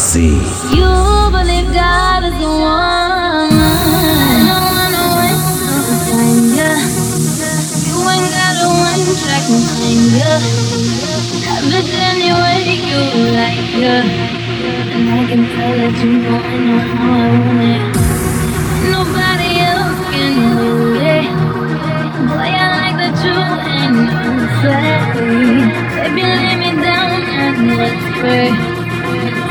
and You believe God is the one. I wanna waste no time, yeah. You ain't got a one track mind, yeah. Have it any way you like, yeah. And I can tell that you know I know how I want it. Nobody else can do it. Boy, I like that you ain't afraid. Baby, lay me down and let's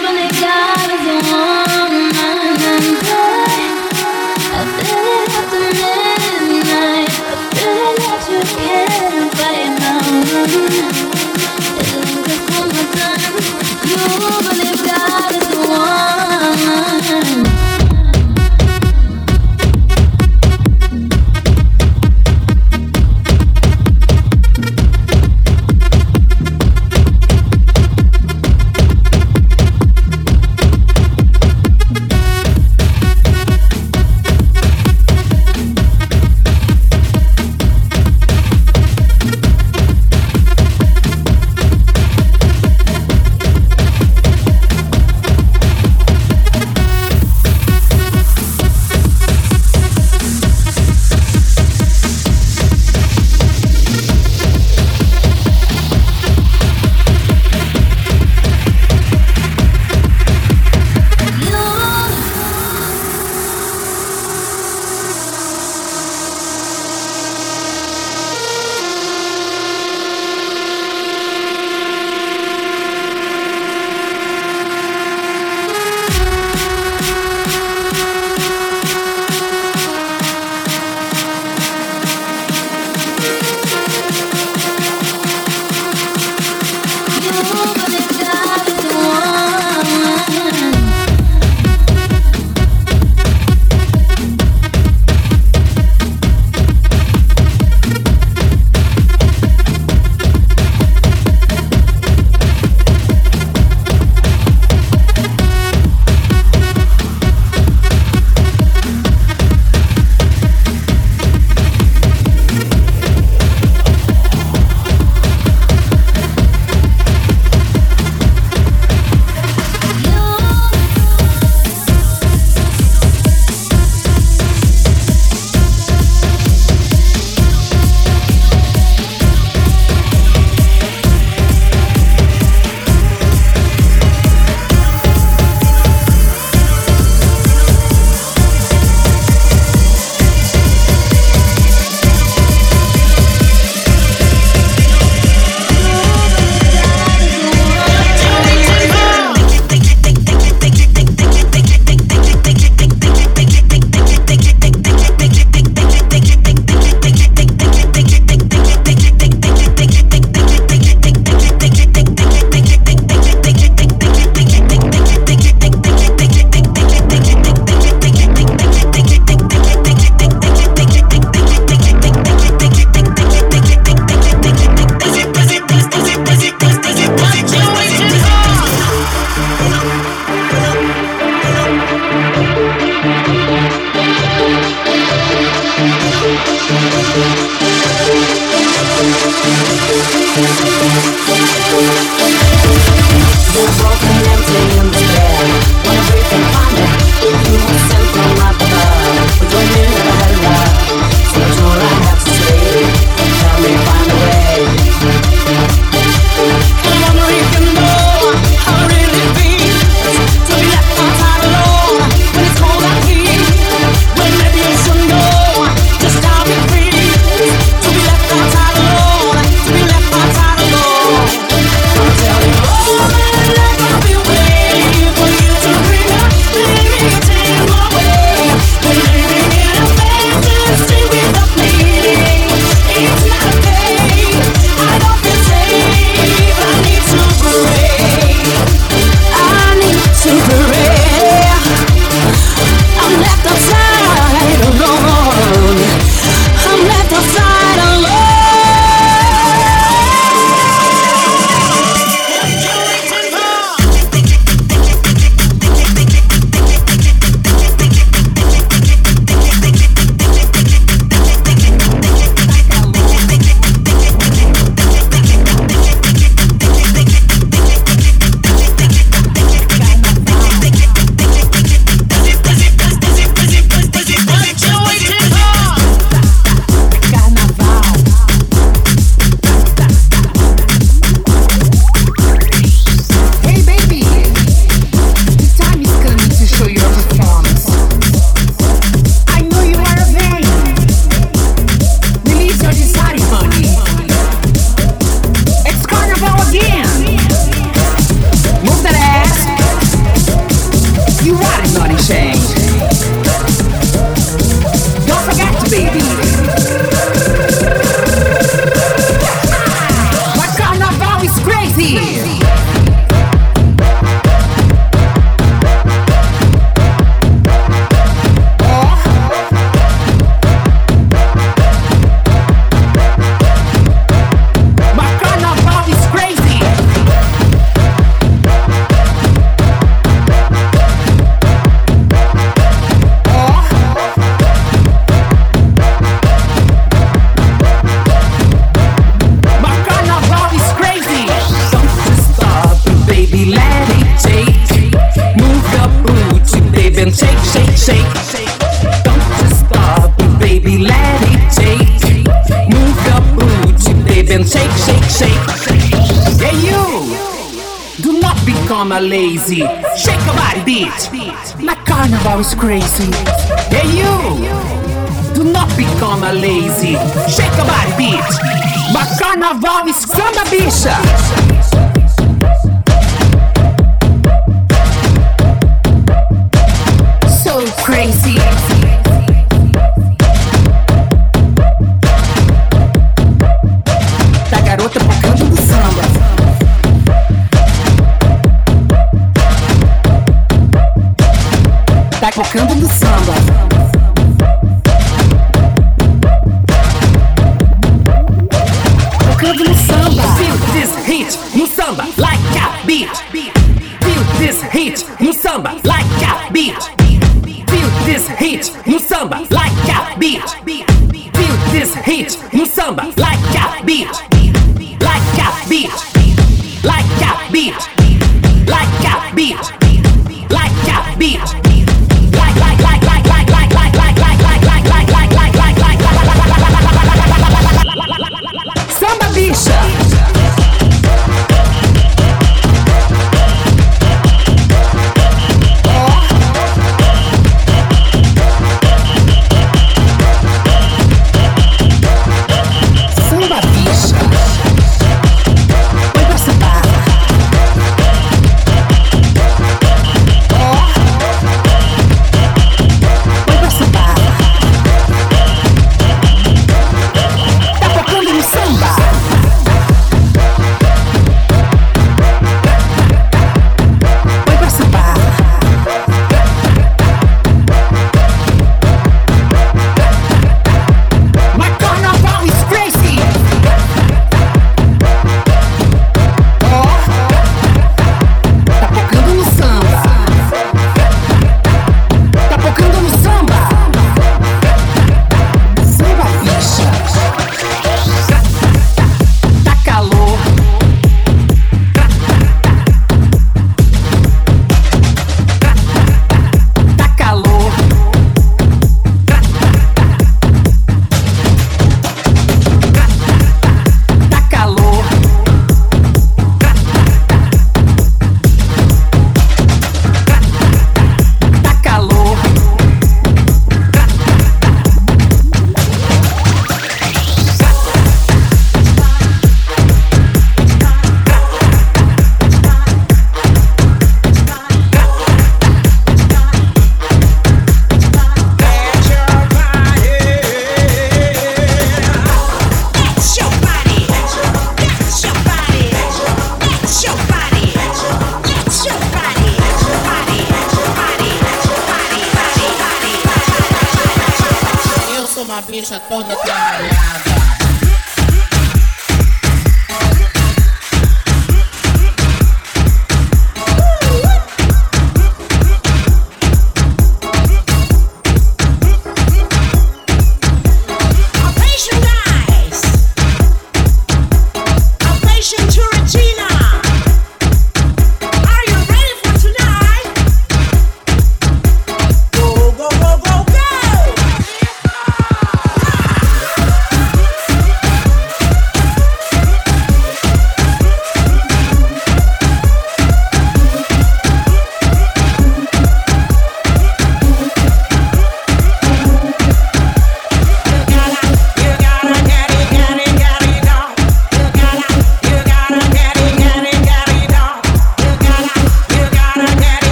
really got us one. crazy. Da garota tocando canto do samba. Tá tocando canto do samba.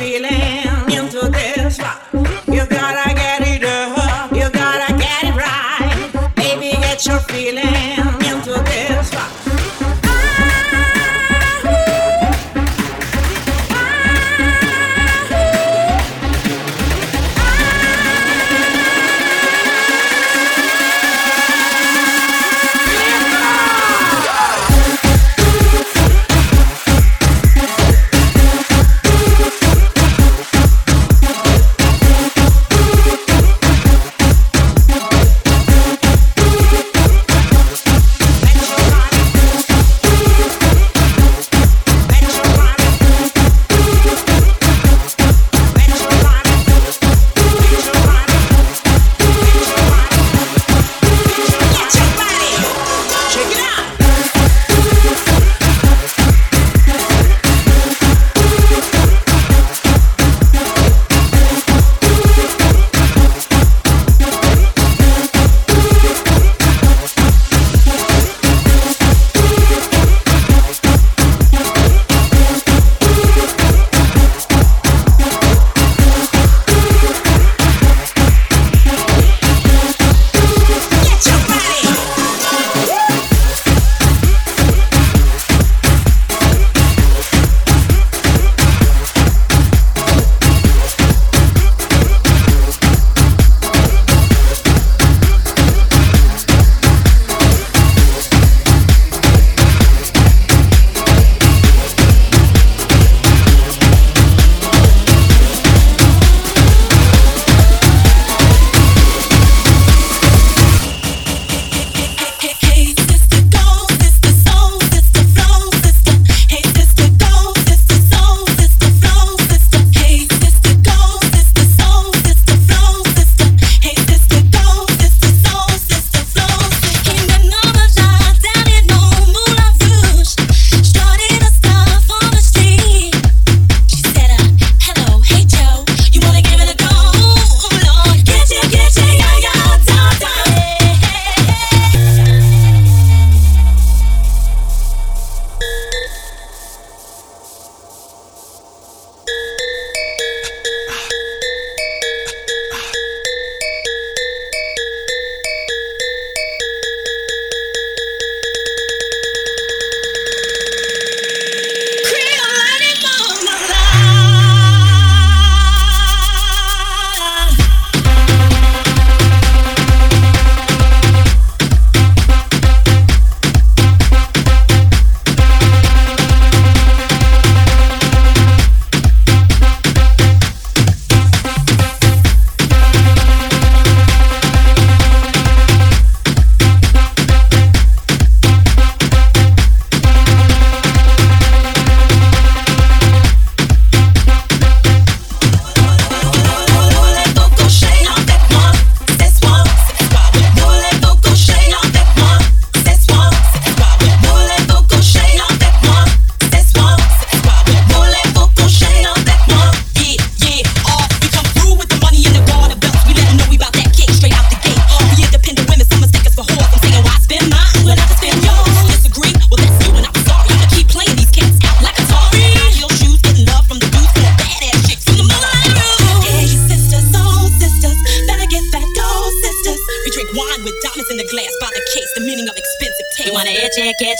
feeling.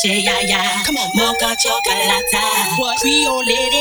Yeah, yeah. Come on, mocha chocolate. What? Creole lady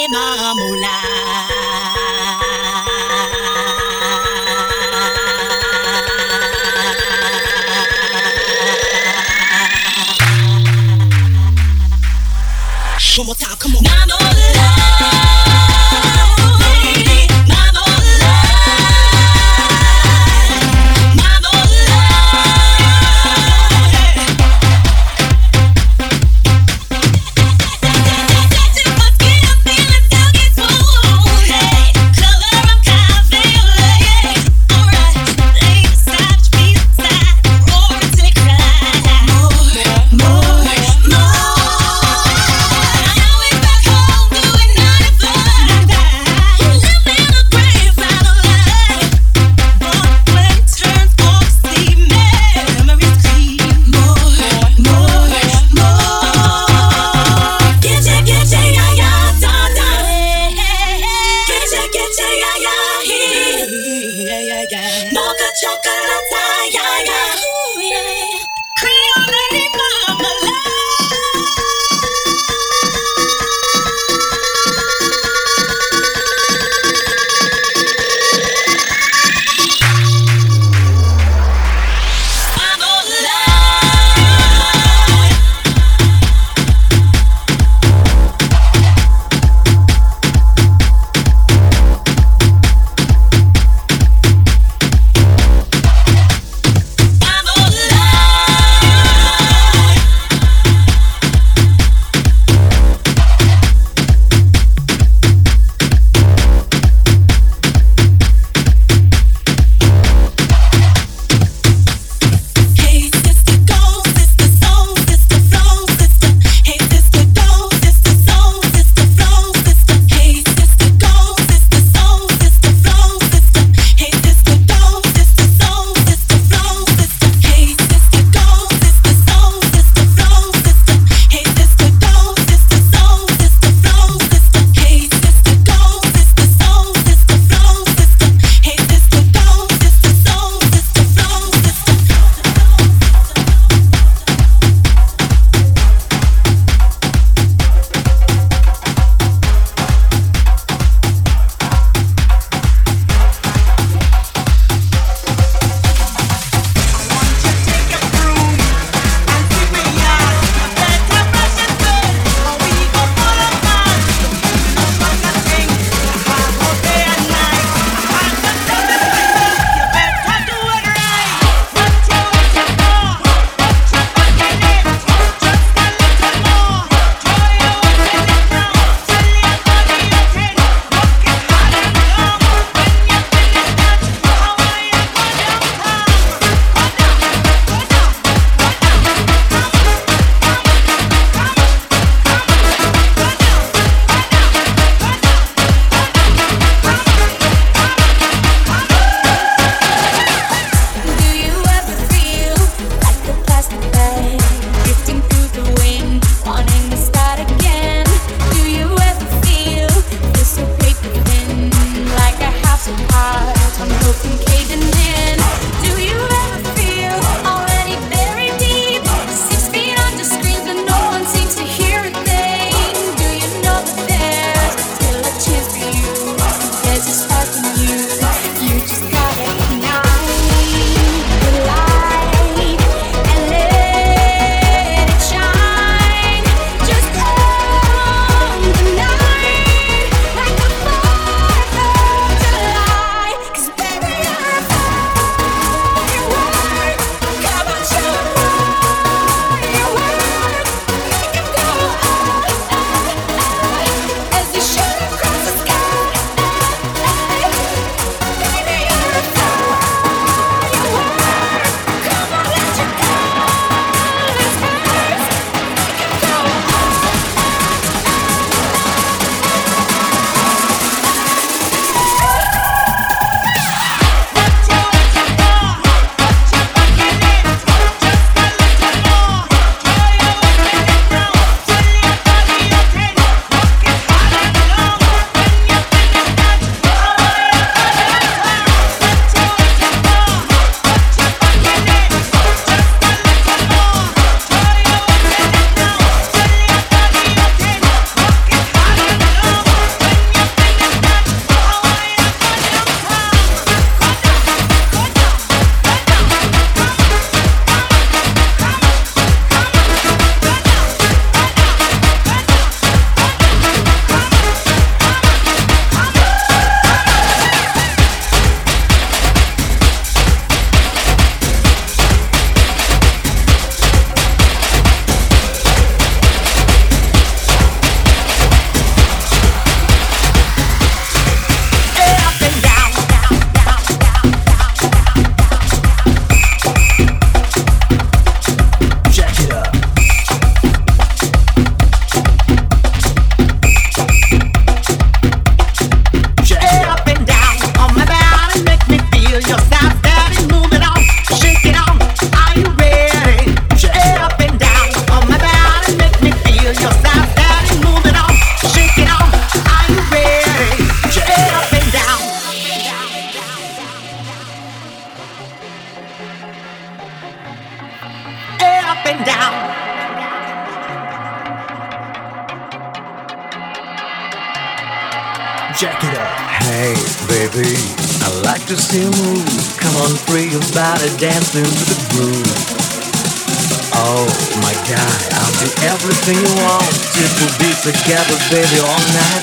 baby all night.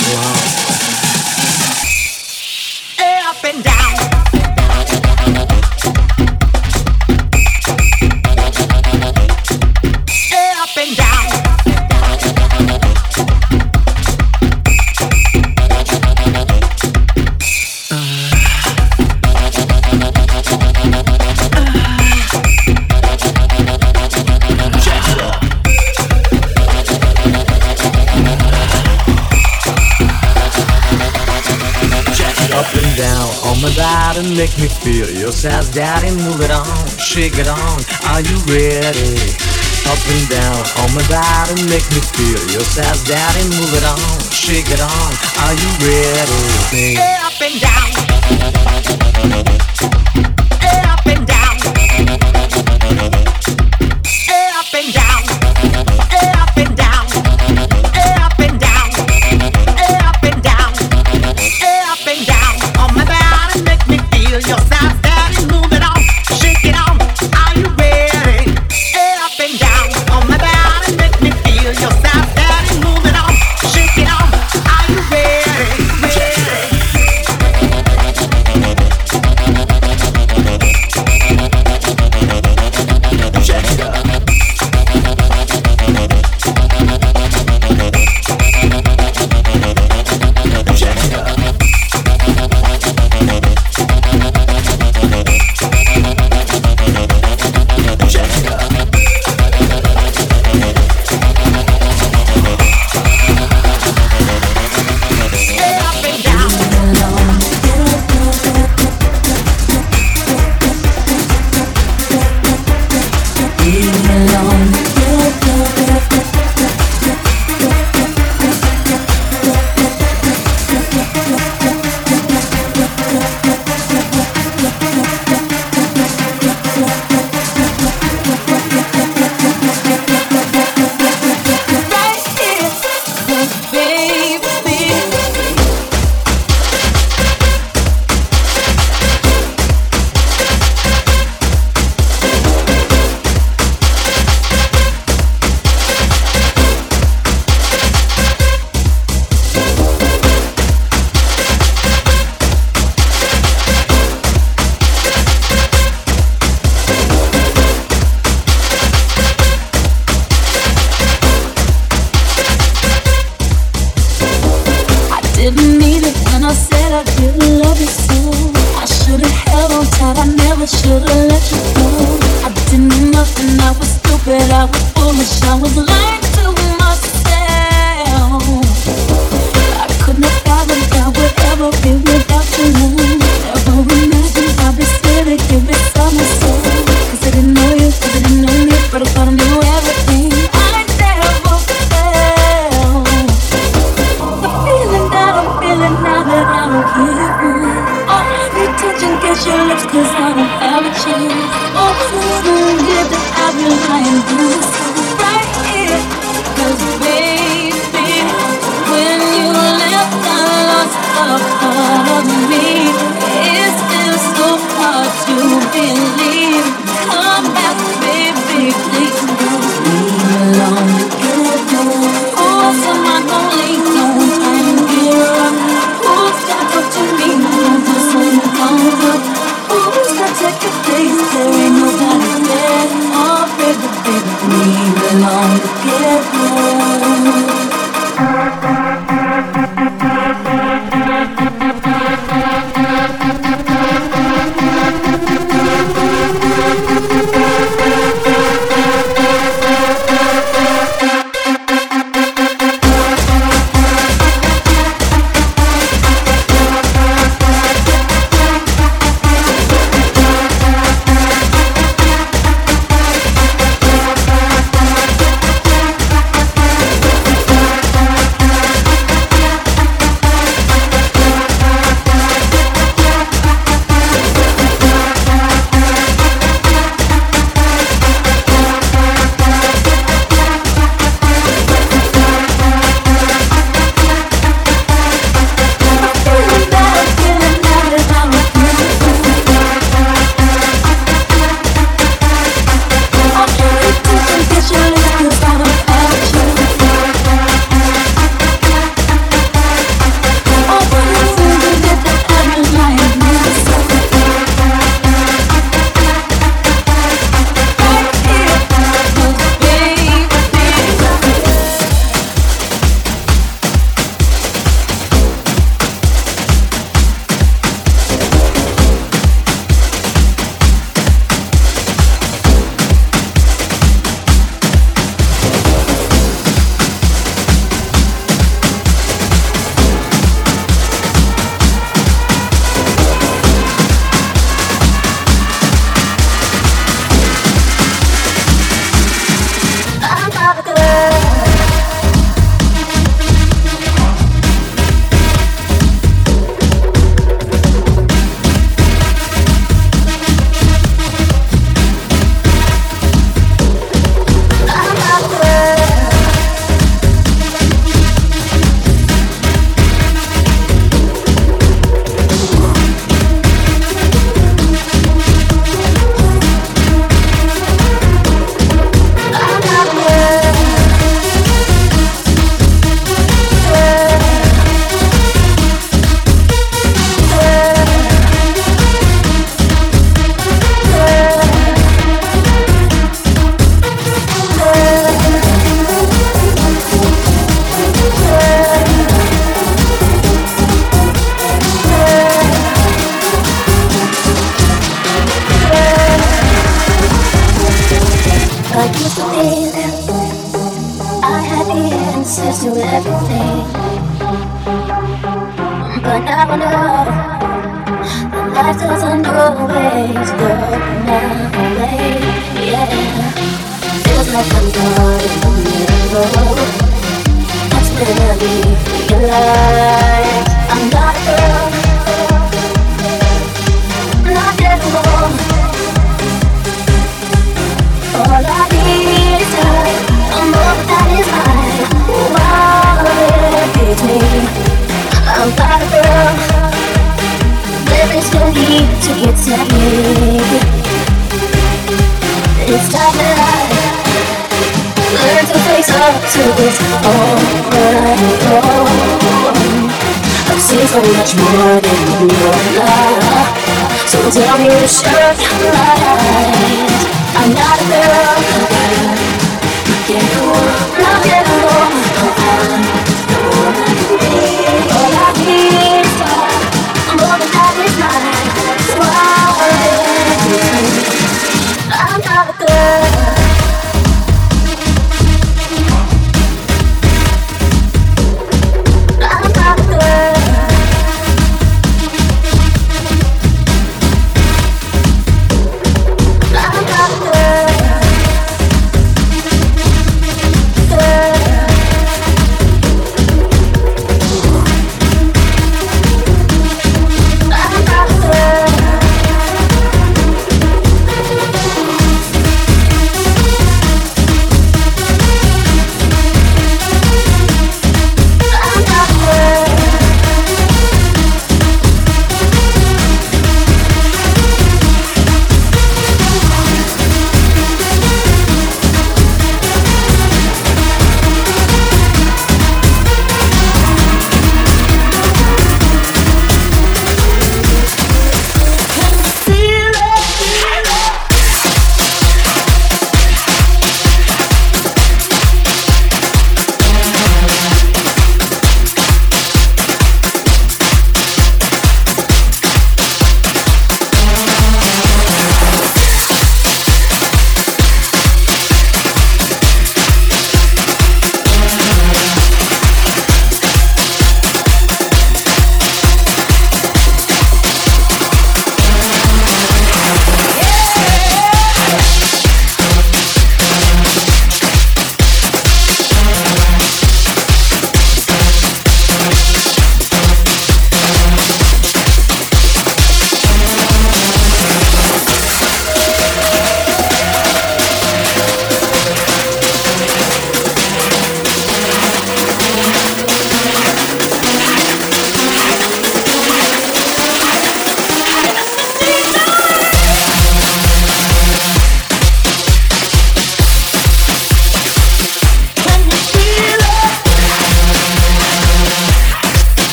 Bounce down and move it on, shake it on. Are you ready? Up and down on my body, make me feel yourself down and move it on, shake it on. Are you ready? Hey, up and down.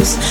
this